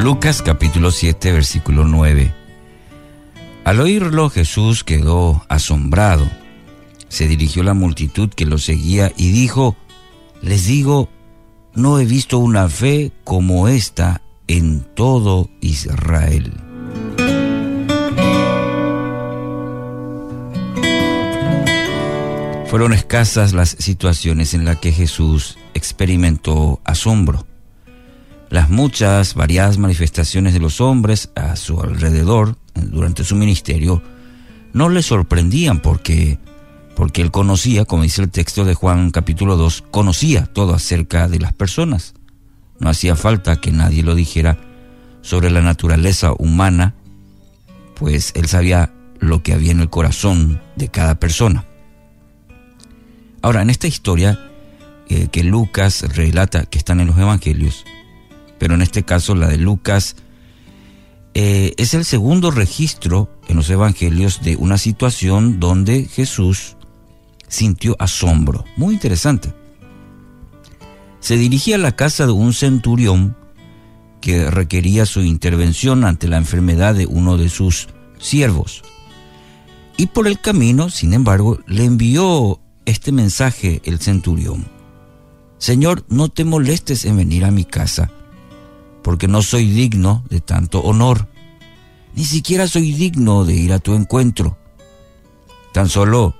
Lucas capítulo 7 versículo 9. Al oírlo Jesús quedó asombrado. Se dirigió la multitud que lo seguía y dijo, les digo, no he visto una fe como esta en todo Israel. Fueron escasas las situaciones en las que Jesús experimentó asombro. Las muchas, variadas manifestaciones de los hombres a su alrededor durante su ministerio no le sorprendían porque, porque él conocía, como dice el texto de Juan capítulo 2, conocía todo acerca de las personas. No hacía falta que nadie lo dijera sobre la naturaleza humana, pues él sabía lo que había en el corazón de cada persona. Ahora, en esta historia eh, que Lucas relata, que están en los evangelios, pero en este caso la de Lucas, eh, es el segundo registro en los evangelios de una situación donde Jesús sintió asombro. Muy interesante. Se dirigía a la casa de un centurión que requería su intervención ante la enfermedad de uno de sus siervos. Y por el camino, sin embargo, le envió este mensaje el centurión. Señor, no te molestes en venir a mi casa porque no soy digno de tanto honor, ni siquiera soy digno de ir a tu encuentro. Tan solo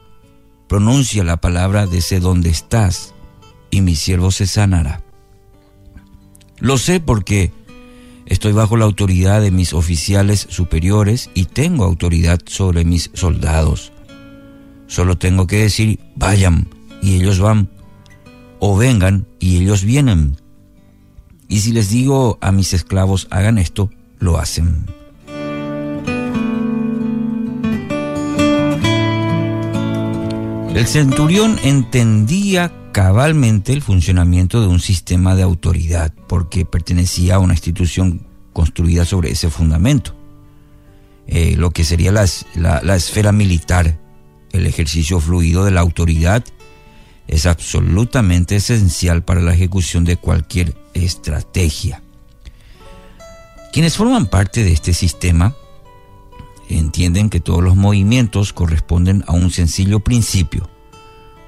pronuncia la palabra desde donde estás, y mi siervo se sanará. Lo sé porque estoy bajo la autoridad de mis oficiales superiores y tengo autoridad sobre mis soldados. Solo tengo que decir, vayan, y ellos van, o vengan, y ellos vienen. Y si les digo a mis esclavos hagan esto, lo hacen. El centurión entendía cabalmente el funcionamiento de un sistema de autoridad porque pertenecía a una institución construida sobre ese fundamento. Eh, lo que sería la, la esfera militar, el ejercicio fluido de la autoridad es absolutamente esencial para la ejecución de cualquier estrategia. Quienes forman parte de este sistema entienden que todos los movimientos corresponden a un sencillo principio.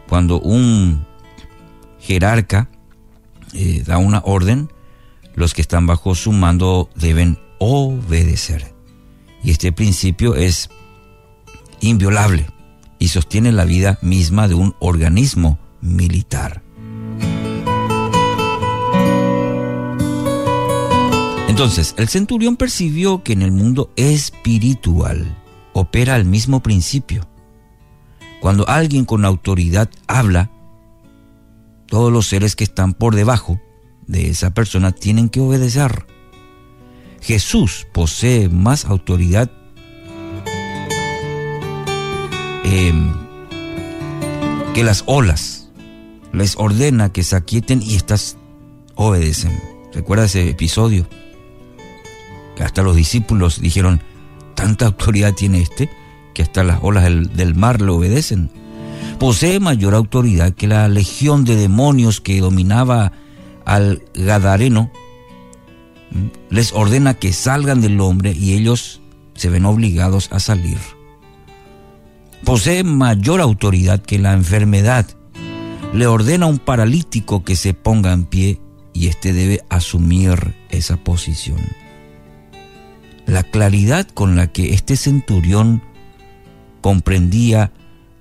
Cuando un jerarca eh, da una orden, los que están bajo su mando deben obedecer. Y este principio es inviolable y sostiene la vida misma de un organismo militar. Entonces, el centurión percibió que en el mundo espiritual opera el mismo principio. Cuando alguien con autoridad habla, todos los seres que están por debajo de esa persona tienen que obedecer. Jesús posee más autoridad eh, que las olas. Les ordena que se aquieten y estas obedecen. ¿Recuerda ese episodio? Que hasta los discípulos dijeron, tanta autoridad tiene este que hasta las olas del, mar le obedecen. Posee mayor autoridad que la legión de demonios que dominaba al Gadareno. ¿Mm? Les ordena que salgan del hombre y ellos se ven obligados a salir posee mayor autoridad que la enfermedad. Le ordena a un paralítico que se ponga en pie y éste debe asumir esa posición. La claridad con la que este centurión comprendía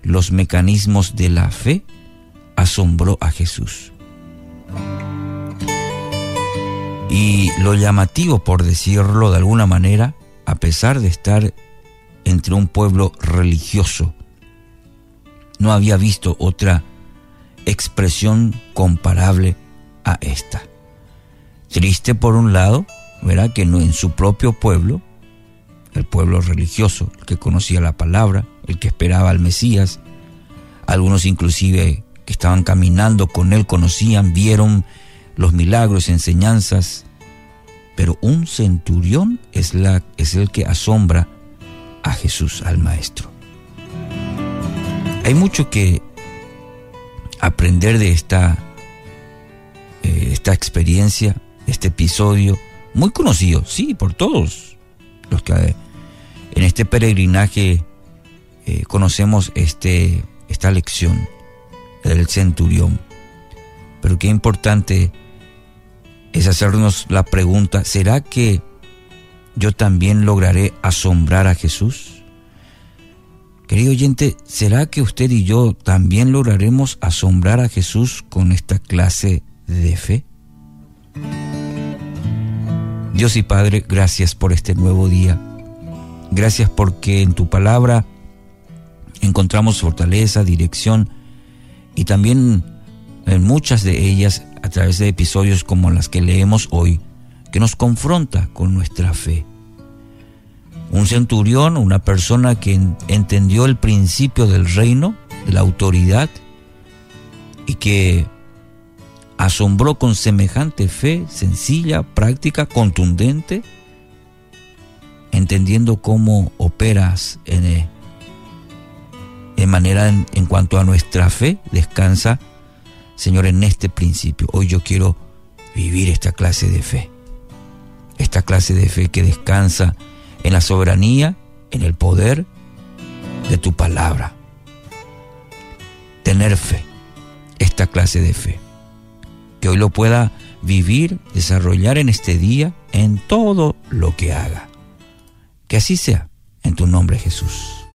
los mecanismos de la fe asombró a Jesús. Y lo llamativo, por decirlo de alguna manera, a pesar de estar entre un pueblo religioso. No había visto otra expresión comparable a esta. Triste por un lado, verá que no en su propio pueblo, el pueblo religioso, el que conocía la palabra, el que esperaba al Mesías, algunos inclusive que estaban caminando con él conocían, vieron los milagros, enseñanzas, pero un centurión es, la, es el que asombra a Jesús, al Maestro. Hay mucho que aprender de esta, eh, esta experiencia, este episodio muy conocido, sí, por todos los que en este peregrinaje eh, conocemos este, esta lección del centurión. Pero qué importante es hacernos la pregunta, ¿será que yo también lograré asombrar a Jesús? Querido oyente, ¿será que usted y yo también lograremos asombrar a Jesús con esta clase de fe? Dios y Padre, gracias por este nuevo día. Gracias porque en tu palabra encontramos fortaleza, dirección y también en muchas de ellas a través de episodios como las que leemos hoy, que nos confronta con nuestra fe. Un centurión, una persona que entendió el principio del reino, de la autoridad, y que asombró con semejante fe, sencilla, práctica, contundente, entendiendo cómo operas en, eh, manera en, en cuanto a nuestra fe, descansa, Señor, en este principio. Hoy yo quiero vivir esta clase de fe, esta clase de fe que descansa en la soberanía, en el poder de tu palabra. Tener fe, esta clase de fe. Que hoy lo pueda vivir, desarrollar en este día, en todo lo que haga. Que así sea, en tu nombre Jesús.